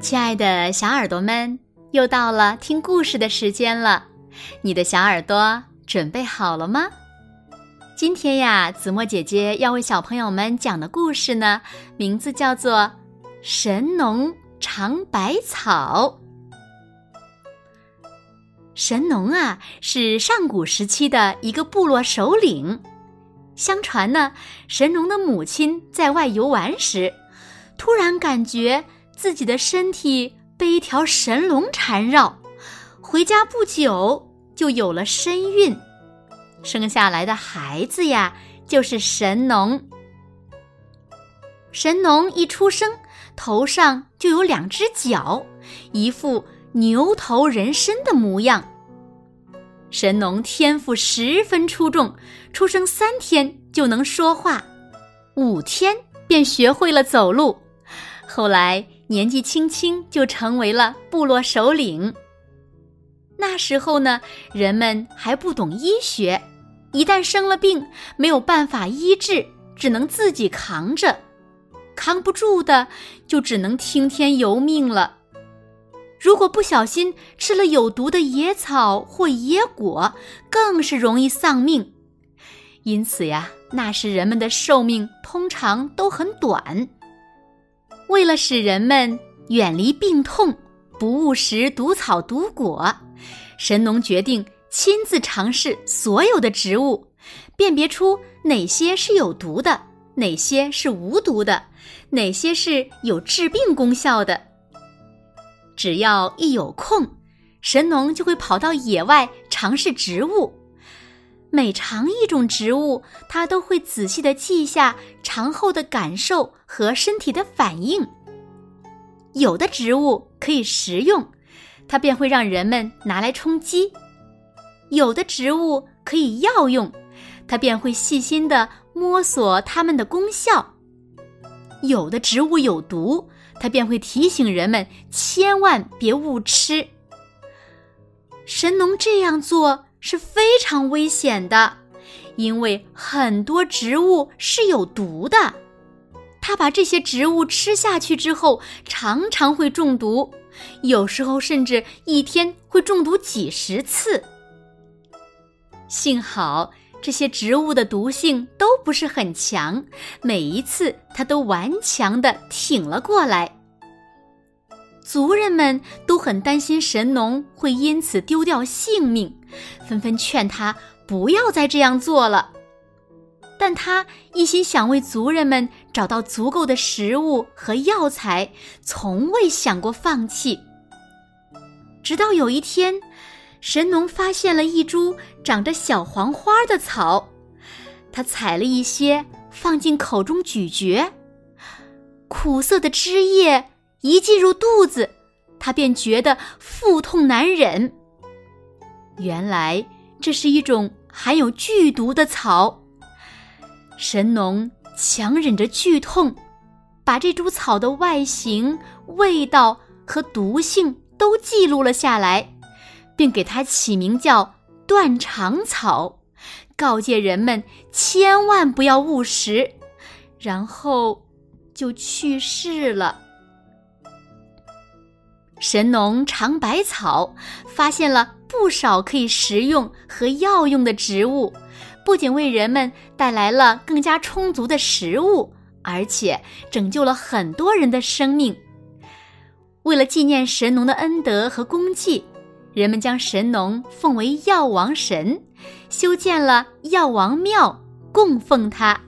亲爱的小耳朵们，又到了听故事的时间了。你的小耳朵准备好了吗？今天呀，子墨姐姐要为小朋友们讲的故事呢，名字叫做《神农尝百草》。神农啊，是上古时期的一个部落首领。相传呢，神农的母亲在外游玩时，突然感觉。自己的身体被一条神龙缠绕，回家不久就有了身孕，生下来的孩子呀就是神农。神农一出生，头上就有两只角，一副牛头人身的模样。神农天赋十分出众，出生三天就能说话，五天便学会了走路，后来。年纪轻轻就成为了部落首领。那时候呢，人们还不懂医学，一旦生了病，没有办法医治，只能自己扛着，扛不住的就只能听天由命了。如果不小心吃了有毒的野草或野果，更是容易丧命。因此呀，那时人们的寿命通常都很短。为了使人们远离病痛，不误食毒草毒果，神农决定亲自尝试所有的植物，辨别出哪些是有毒的，哪些是无毒的，哪些是有治病功效的。只要一有空，神农就会跑到野外尝试植物。每尝一种植物，他都会仔细的记下尝后的感受和身体的反应。有的植物可以食用，他便会让人们拿来充饥；有的植物可以药用，他便会细心的摸索它们的功效；有的植物有毒，他便会提醒人们千万别误吃。神农这样做。是非常危险的，因为很多植物是有毒的。他把这些植物吃下去之后，常常会中毒，有时候甚至一天会中毒几十次。幸好这些植物的毒性都不是很强，每一次他都顽强的挺了过来。族人们很担心神农会因此丢掉性命，纷纷劝他不要再这样做了。但他一心想为族人们找到足够的食物和药材，从未想过放弃。直到有一天，神农发现了一株长着小黄花的草，他采了一些放进口中咀嚼，苦涩的汁液。一进入肚子，他便觉得腹痛难忍。原来这是一种含有剧毒的草。神农强忍着剧痛，把这株草的外形、味道和毒性都记录了下来，并给它起名叫断肠草，告诫人们千万不要误食，然后就去世了。神农尝百草，发现了不少可以食用和药用的植物，不仅为人们带来了更加充足的食物，而且拯救了很多人的生命。为了纪念神农的恩德和功绩，人们将神农奉为药王神，修建了药王庙，供奉他。